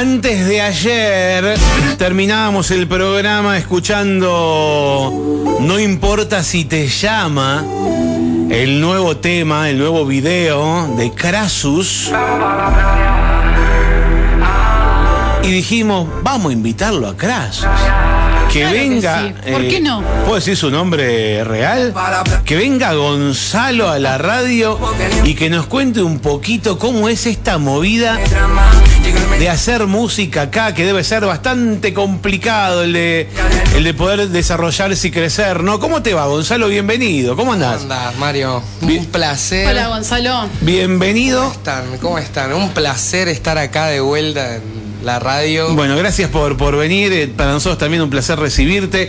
Antes de ayer terminábamos el programa escuchando No importa si te llama, el nuevo tema, el nuevo video de Crasus. Y dijimos, vamos a invitarlo a Crasus. Que Claro que venga. sí. ¿Por qué no? ¿Puedo decir su nombre real? Que venga Gonzalo a la radio y que nos cuente un poquito cómo es esta movida de hacer música acá, que debe ser bastante complicado el de, el de poder desarrollarse y crecer, ¿no? ¿Cómo te va, Gonzalo? Bienvenido. ¿Cómo ¿Cómo andás? andás, Mario? Bien. Un placer. Hola Gonzalo. Bienvenido. ¿Cómo están? ¿Cómo están? Un placer estar acá de vuelta en la radio. Bueno, gracias por, por venir. Eh, Para nosotros también un placer recibirte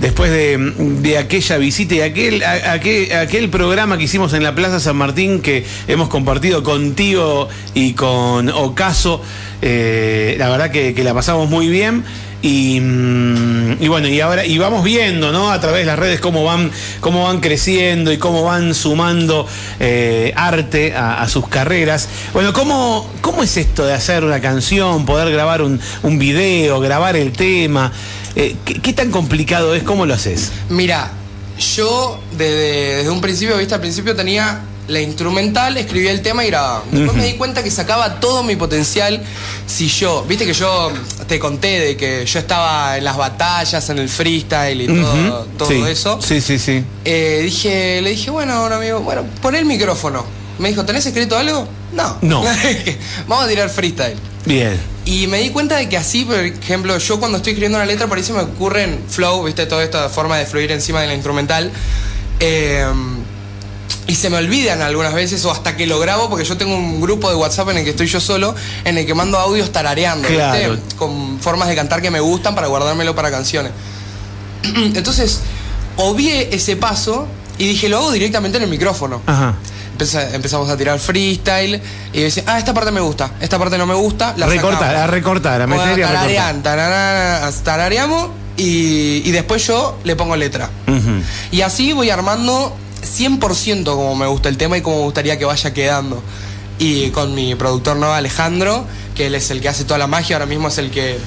después de, de aquella visita y aquel, a- aquel, programa que hicimos en la Plaza San Martín que hemos compartido contigo y con Ocaso. Eh, la verdad que la pasamos muy bien. Y, mm, y bueno, y ahora y vamos viendo, ¿no? A través de las redes cómo van, cómo van creciendo y cómo van sumando eh, arte a, sus carreras. Bueno, ¿cómo, ¿cómo es esto de hacer una canción, poder grabar un, un video, grabar el tema? Eh, ¿qué, qué tan complicado es? ¿Cómo lo haces? Mira, yo desde, desde un principio, viste, al principio tenía la instrumental, escribía el tema y grababa. Después me di cuenta que sacaba todo mi potencial si yo, viste que yo te conté de que yo estaba en las batallas, en el freestyle y todo, Ujú, todo sí, eso. Sí, sí, sí. Eh, dije, le dije, bueno, a un amigo, bueno, pon el micrófono. Me dijo, ¿tenés escrito algo? No. No. Vamos a tirar freestyle. Bien. Y me di cuenta de que así, por ejemplo, yo cuando estoy escribiendo una letra, por ahí se me ocurren flow, viste, toda esta forma de fluir encima de la instrumental. Eh, y se me olvidan algunas veces, o hasta que lo grabo, porque yo tengo un grupo de WhatsApp en el que estoy yo solo, en el que mando audios tarareando, Claro. ¿viste? Con formas de cantar que me gustan para guardármelo para canciones. Entonces, obvié ese paso y dije, lo hago directamente en el micrófono. Ajá. Empezamos a tirar freestyle y decía, ah, esta parte me gusta, esta parte no me gusta, la recortar, sacamos. a recortar, a Bueno, meter y a recortar. tararean, tararara, tarareamos y, y después yo le pongo letra. Y así voy armando 100% como me gusta el tema y como me gustaría que vaya quedando. Y con mi productor nuevo Alejandro, que él es el que hace toda la magia, ahora mismo es el que...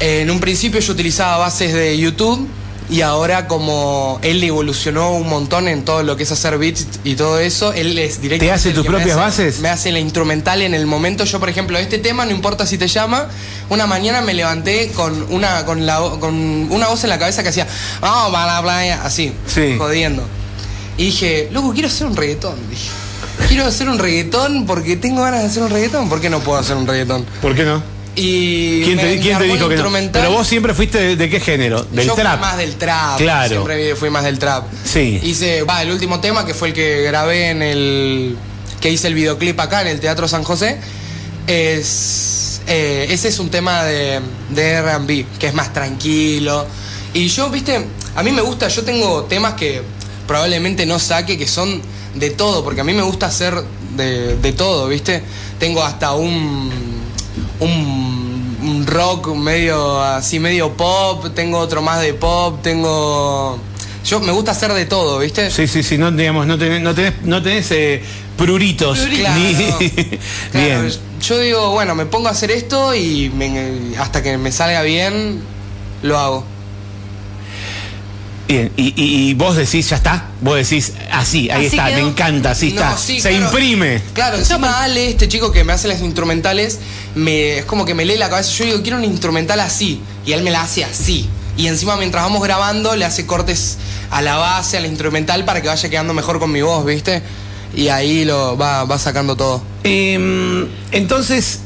En un principio yo utilizaba bases de YouTube y ahora como él evolucionó un montón en todo lo que es hacer beats y todo eso, él es directamente... ¿Te hace tus me propias hace- bases? Me hace la instrumental en el momento. Yo, por ejemplo, este tema, no importa si te llama, una mañana me levanté con una, con la, con una voz en la cabeza que hacía, vamos para la playa, así, Sí. jodiendo. Y dije, loco, quiero hacer un reggaetón. Dije, quiero hacer un reggaetón porque tengo ganas de hacer un reggaetón. ¿Por qué no puedo hacer un reggaetón? ¿Por qué no? Y ¿Quién te, me quién te dijo que no? Pero vos siempre fuiste de, de qué género? Del Yo trap. fui más del trap. Claro. Siempre fui más del trap. Sí. Hice, va, el último tema que fue el que grabé en el. que hice el videoclip acá en el Teatro San José. Es. eh, ese es un tema de, de RB, que es más tranquilo. Y yo, viste, a mí me gusta, yo tengo temas que probablemente no saque, que son de todo, porque a mí me gusta hacer de, de todo, viste. Tengo hasta un. un un rock medio así, medio pop, tengo otro más de pop, tengo... Yo me gusta hacer de todo, ¿viste? Sí, sí, sí, no, digamos, no tenés, no tenés, no tenés eh, pruritos. Claro, ni- claro, Bien. Yo digo, bueno, me pongo a hacer esto y me- hasta que me salga bien, lo hago. Bien, y, y- y vos decís, ya está. Vos decís, así, ahí Así está, quedó. me encanta, así No, está. sí, Se claro. imprime. Claro, encima Ale, este chico que me hace las instrumentales, me, es como que me lee la cabeza. Yo digo, quiero un instrumental así. Y él me la hace así. Y encima, mientras vamos grabando, le hace cortes a la base, al instrumental, para que vaya quedando mejor con mi voz, ¿viste? Y ahí lo va, va sacando todo. Em, entonces,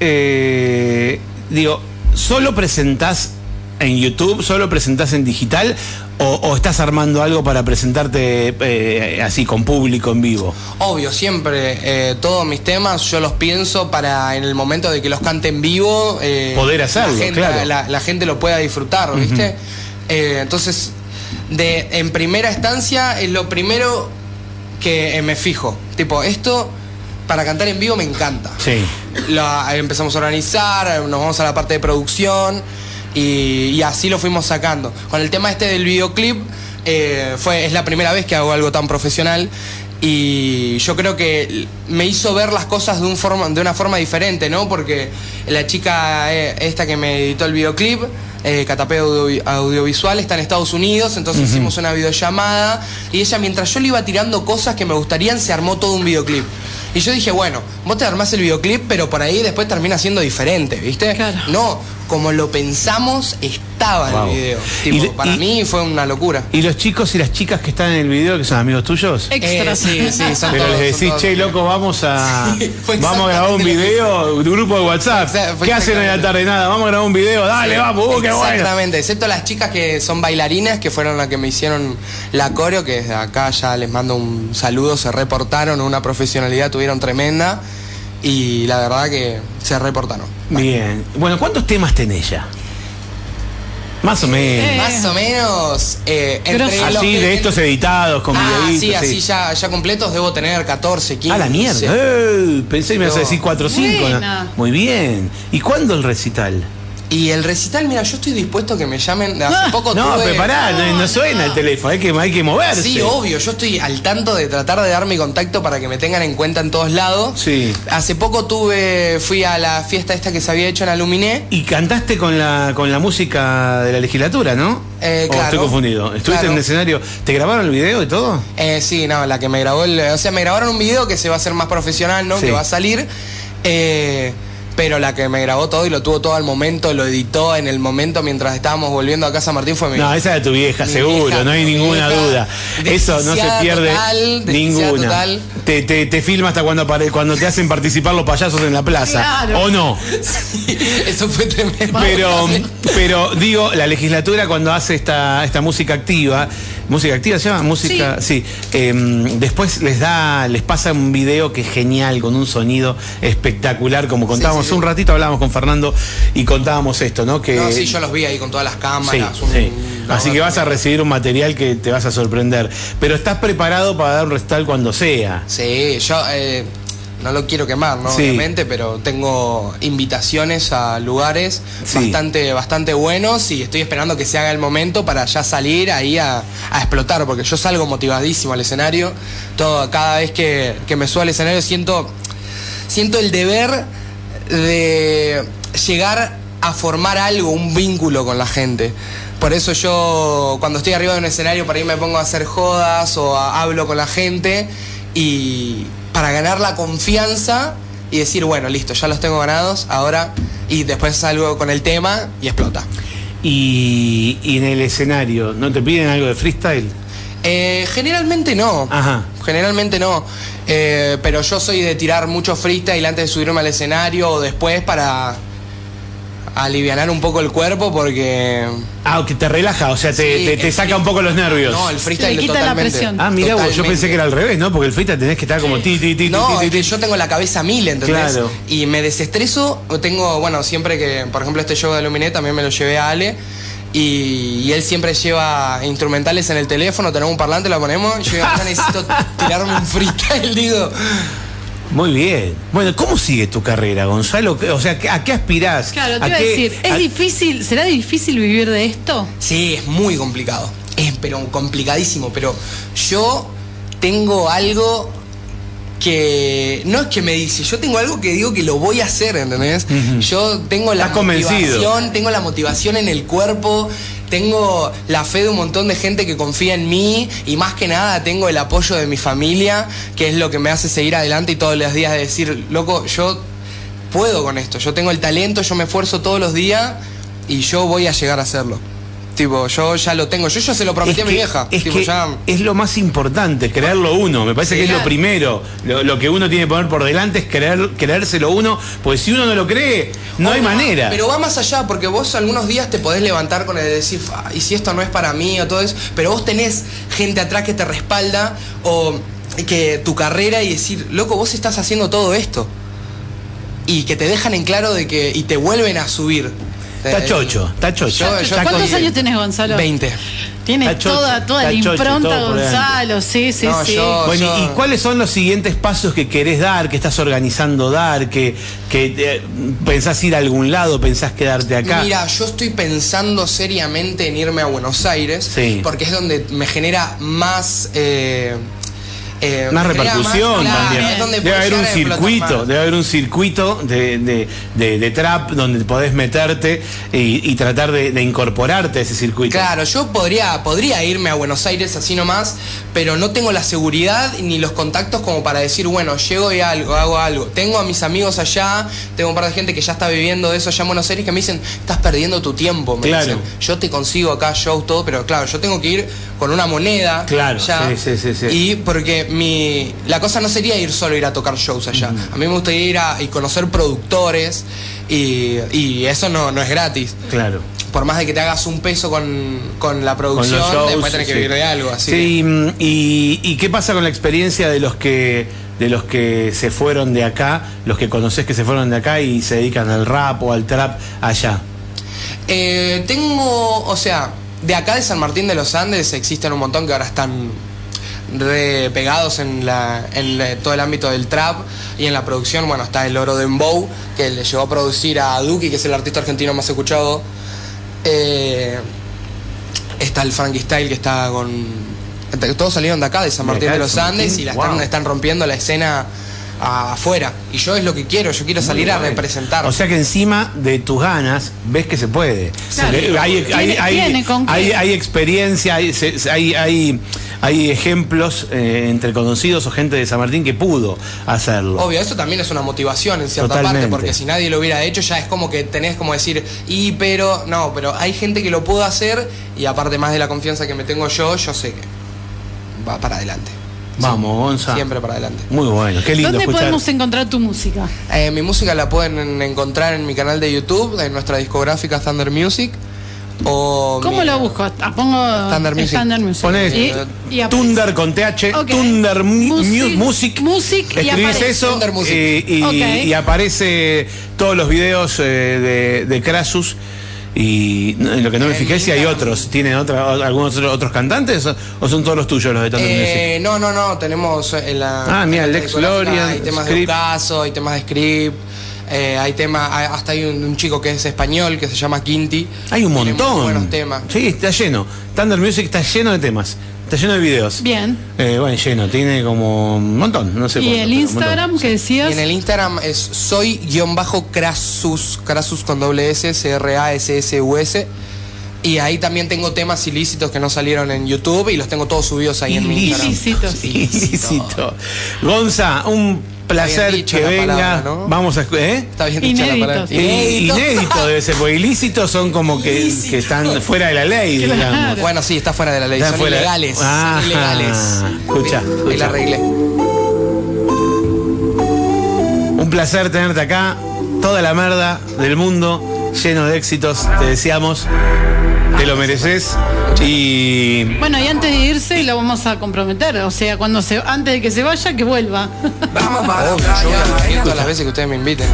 eh, digo, ¿solo presentás en YouTube, solo presentás en digital o, o estás armando algo para presentarte eh, así con público en vivo? Obvio, siempre eh, todos mis temas yo los pienso para en el momento de que los cante en vivo eh, Poder hacerlo, la gente, claro. la, la gente lo pueda disfrutar, ¿viste? Entonces, de, en primera instancia es lo primero que me fijo. Tipo, esto para cantar en vivo me encanta. Sí. La- empezamos a organizar, nos vamos a la parte de producción y, así lo fuimos sacando. Con el tema este del videoclip, eh, fue, es la primera vez que hago algo tan profesional Y yo creo que me hizo ver las cosas de, un forma, de una forma diferente, ¿no? Porque la chica eh, esta que me editó el videoclip, eh, Catapeo Audiovisual, está en Estados Unidos, entonces hicimos una videollamada y ella mientras yo le iba tirando cosas que me gustarían, se armó todo un videoclip. Y yo dije, bueno, vos te armás el videoclip, pero por ahí después termina siendo diferente, ¿viste? Claro. No, como lo pensamos, estaba Wow. en el video. Tipo, para y- mí fue una locura. ¿Y los chicos y las chicas que están en el video, que son amigos tuyos? Extra. Eh, sí, sí, son Pero todos, les decís, che, amigos". loco, vamos a, Sí, fue vamos a grabar un que video, tu grupo de WhatsApp. ¿Qué hacen a la tarde? Nada, vamos a grabar un video, dale, vamos, uh, bueno. Exactamente, excepto las chicas que son bailarinas, que fueron las que me hicieron la coreo, que desde acá ya les mando un saludo, se reportaron, una profesionalidad tuvieron tremenda y la verdad que se reportaron. Bien. Bueno, ¿cuántos temas tenés ya? Más o menos. Eh. Más o menos, eh, entre Grosso. los Así, que- de estos editados, con Ah, videitos. sí, así ya, ya completos debo tener 14, 15. A la mierda. Eh, pensé que me ibas a decir 4 o 5. Buena. Muy bien. ¿Y cuándo el recital? Y el recital, mira, yo estoy dispuesto a que me llamen. Hace Ah. poco No, tuve... no, no suena el teléfono, hay que, hay que moverse. Sí, obvio, yo estoy al tanto de tratar de dar mi contacto para que me tengan en cuenta en todos lados. Sí. Hace poco tuve, fui a la fiesta esta que se había hecho en Aluminé. Y cantaste con la, con la música de la legislatura, ¿no? Eh, ¿O claro. estoy confundido? ¿Estuviste Claro. en el escenario? ¿Te grabaron el video y todo? Eh, sí, no, la que me grabó el. O sea, me grabaron un video que se va a hacer más profesional, ¿no? Sí. Que va a salir. Eh, pero la que me grabó todo y lo tuvo todo al momento, lo editó en el momento mientras estábamos volviendo a casa Martín fue mi. No, esa es de tu vieja, Mi seguro, vieja, no hay ninguna vieja, duda. Eso no se pierde total, ninguna. total. Te, te, te filma hasta cuando, apare- cuando te hacen participar los payasos en la plaza. Claro. ¿O no? Eso fue tremendo. Pero, pero digo, la legislatura cuando hace esta, esta música activa, música activa se llama, música, sí, em, después les da, les pasa un video que es genial, con un sonido espectacular, como contábamos sí. un ratito, hablábamos con Fernando y contábamos esto, ¿no? Que No, sí, yo los vi ahí con todas las Sí, cámaras. un- sí. Así que vas a recibir un material que te vas a sorprender. Pero estás preparado para dar un recital cuando sea. Sí, yo eh, no lo quiero quemar, ¿no? Sí. Obviamente, pero tengo invitaciones a lugares Sí. bastante, bastante buenos y estoy esperando que se haga el momento para ya salir ahí a, a explotar, porque yo salgo motivadísimo al escenario. Todo, cada vez que, que me subo al escenario siento, siento el deber de llegar a formar algo, un vínculo con la gente. Por eso yo cuando estoy arriba de un escenario para ahí me pongo a hacer jodas o a- hablo con la gente y para ganar la confianza y decir, bueno, listo, ya los tengo ganados, ahora y después salgo con el tema y explota. Y, y en el escenario, ¿no te piden algo de freestyle? Eh, generalmente no. Ajá. Generalmente no. Eh, pero yo soy de tirar mucho freestyle antes de subirme al escenario o después para alivianar un poco el cuerpo porque. Ah, que te relaja, o sea, te, Sí, te- saca free- un poco los nervios. No, el freestyle Le quita la totalmente. presión. Ah, mira, vos, yo pensé que era al revés, ¿no? Porque el freestyle tenés que estar como ti, ti, ti, No, es que yo tengo la cabeza a mil, ¿entendés? Claro. Y me desestreso, tengo, bueno, siempre que, por ejemplo, este show de Aluminé también me lo llevé a Ale. Y, y él siempre lleva instrumentales en el teléfono, tenemos un parlante, lo ponemos. y Yo digo, "Ahora necesito tirarme un freestyle, digo. Muy bien. Bueno, ¿cómo sigue tu carrera, Gonzalo? O sea, ¿a qué aspirás? Claro, te ¿A iba a qué- decir, ¿es a- difícil, será difícil vivir de esto? Sí, es muy complicado. Es pero complicadísimo. Pero yo tengo algo que no es que me dice, yo tengo algo que digo que lo voy a hacer, ¿entendés? Yo tengo la Estás convencido. motivación, tengo la motivación en el cuerpo, tengo la fe de un montón de gente que confía en mí y más que nada tengo el apoyo de mi familia, que es lo que me hace seguir adelante y todos los días de decir, loco, yo puedo con esto, yo tengo el talento, yo me esfuerzo todos los días y yo voy a llegar a hacerlo. Tipo, yo ya lo tengo, yo ya se lo prometí a mi que- vieja. Es, tipo, que ya- es lo más importante, creerlo uno. Me parece que es lo primero. Lo, lo que uno tiene que poner por delante es creer, creérselo uno, porque si uno no lo cree, no hay manera. Pero va más allá, porque vos algunos días te podés levantar con el de decir, "Ah, y si esto no es para mí o todo eso, pero vos tenés gente atrás que te respalda o que tu carrera y decir, loco, vos estás haciendo todo esto. Y que te dejan en claro de que, y te vuelven a subir. Está chocho, está chocho. Yo- yo Está ¿Cuántos años tenés, Gonzalo? 20. Tiene Está chocho, toda, toda la chocho, impronta. Gonzalo, sí, sí, No, sí. yo- Bueno, yo- ¿y cuáles son los siguientes pasos que querés dar, que estás organizando dar, que, que eh, pensás ir a algún lado, pensás quedarte acá? Mira, yo estoy pensando seriamente en irme a Buenos Aires, Sí. porque es donde me genera más, eh, eh, crea repercusión también. Debe haber un circuito, debe haber un circuito de, de- de- de trap donde podés meterte y, y tratar de, incorporarte a ese circuito. Claro, yo podría, podría irme a Buenos Aires así nomás, pero no tengo la seguridad ni los contactos como para decir, bueno, llego y algo, hago algo. Tengo a mis amigos allá, tengo un par de gente que ya está viviendo de eso allá en Buenos Aires que me dicen, estás perdiendo tu tiempo, me Claro. dicen. Yo te consigo acá shows, todo, pero claro, yo tengo que ir con una moneda. Claro, ya, sí, sí, sí, sí. Y porque mi. La cosa no sería ir solo a ir a tocar shows allá. A mí me gustaría ir a y conocer productores y, y eso no, no es gratis Claro. por más de que te hagas un peso con, con la producción, Con los shows, después tenés que vivir de algo. Así Sí, mm, y, y qué pasa con la experiencia de los que de los que se fueron de acá, los que conoces que se fueron de acá y se dedican al rap o al trap allá? Eh, tengo, o sea, de acá de San Martín de los Andes existen un montón que ahora están re pegados en, la, en la- todo el ámbito del trap y en la producción. Bueno, está el Oro de Dembow, que le llevó a producir a Duki, que es el artista argentino más escuchado. Eh, está el Frankie Style, que está con... Todos salieron de acá, de San Martín de de los Andes, Martín, y la están rompiendo la escena afuera. Y yo es lo que quiero, yo quiero salir a representar. O sea que encima de tus ganas ves que se puede. Claro. Hay, Tiene- hay, tiene hay- hay experiencia, hay, se- hay, hay, hay ejemplos eh, entre conocidos o gente de San Martín que pudo hacerlo. Obvio, eso también es una motivación en cierta Totalmente. parte, porque si nadie lo hubiera hecho ya es como que tenés como decir, y pero, no, pero hay gente que lo pudo hacer y aparte más de la confianza que me tengo yo, yo sé que va para adelante. Vamos, Gonza. Siempre para adelante. Muy bueno, qué lindo ¿Dónde escuchar. podemos encontrar tu música? Eh, mi música la pueden encontrar en mi canal de YouTube, en nuestra discográfica Thunder Music. O ¿Cómo mi- lo busco? Ah, pongo Thunder Music. Thunder Music. Ponés Y- y aparece. Thunder con TH. Thunder mu- Music- mu- Music. Music y aparece. eso Thunder Music. eh, y aparece todos los videos eh, de, de Krasus. Y en lo que no me fijé si hay otros. ¿Tienen otra, algunos otros, otros cantantes o, son todos los tuyos los de Thunder Music? Eh, no, no, no, tenemos en la. Ah, mira, en la Lex discográfica Lorian, Hay temas Script. de caso, hay temas de script. eh, hay temas, hay- hasta hay un, un chico que es español que se llama Quinti. Hay un montón. buenos temas. Sí, está lleno. Thunder Music está lleno de temas. Está lleno de videos. Bien. Eh, bueno, lleno. Tiene como un montón. No sé ¿Y el. Instagram que Y decías? en el Instagram es soy-crasus, crasus con doble S, C-R-A-S-S-U-S. Y ahí también tengo temas ilícitos que no salieron en YouTube y los tengo todos subidos ahí en mi Instagram. Ilícitos. Ilícito. Gonza, un placer que venga. palabra, ¿no? Vamos a. ¿eh? Está bien dicha la palabra. I- Inédito debe ser, porque ilícitos son como que, que están fuera de la ley, Claro. digamos. Bueno, sí, está fuera de la ley. Está son fuera- ilegales. Ah, son ilegales. escucha, Ahí la arreglé. Un placer tenerte acá. Toda la merda del mundo, lleno de éxitos. Te deseamos. Te lo mereces. Y. Bueno, y antes de irse lo vamos a comprometer. O sea, cuando se, antes de que se vaya, que vuelva. Vamos para la Obvio, yo voy a playa. venir todas las veces que ustedes me inviten.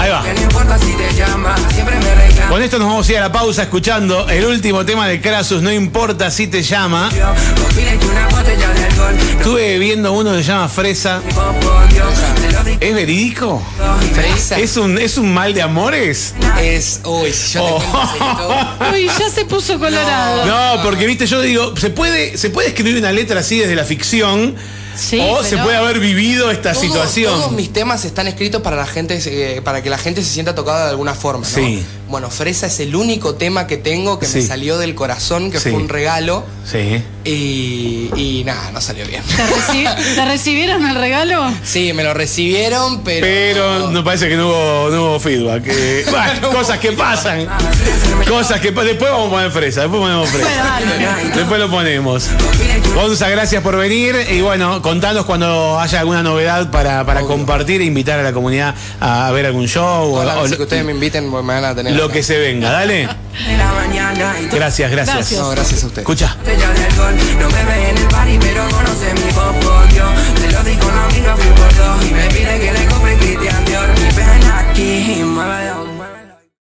Ahí va. Que no importa si te llama, siempre me reclama. Con esto nos vamos a ir a la pausa escuchando el último tema de Krasus, no importa si te llama. Estuve viendo uno que se llama Fresa. Te. ¿Es verídico? Fresa ¿Es un, ¿Es un mal de amores? es. Uy, si yo te Oh. secreto. Uy, ya se puso colorado. No, porque viste, yo digo, se puede, se puede escribir una letra así desde la ficción Sí, o se puede haber vivido esta Todo- situación. Todos mis temas están escritos para la gente, eh, para que la gente se sienta tocada de alguna forma. ¿no? Sí. Bueno, Fresa es el único tema que tengo que Sí. me salió del corazón, que Sí. fue un regalo. Sí. Y, y nada, no salió bien. ¿Te, reci- ¿Te recibieron el regalo? Sí, me lo recibieron, pero. Pero no parece que no hubo, no hubo feedback. eh. Bueno, cosas que pasan. Cosas que Después vamos a poner fresa. Después ponemos fresa. Después lo ponemos. Gonza, gracias por venir. Y bueno, contanos cuando haya alguna novedad para, para compartir e invitar a la comunidad a, ver algún show. Hola, o, o, que ustedes me inviten, me. Lo que se venga, dale. Gracias, gracias. Gracias, gracias a usted. Escucha.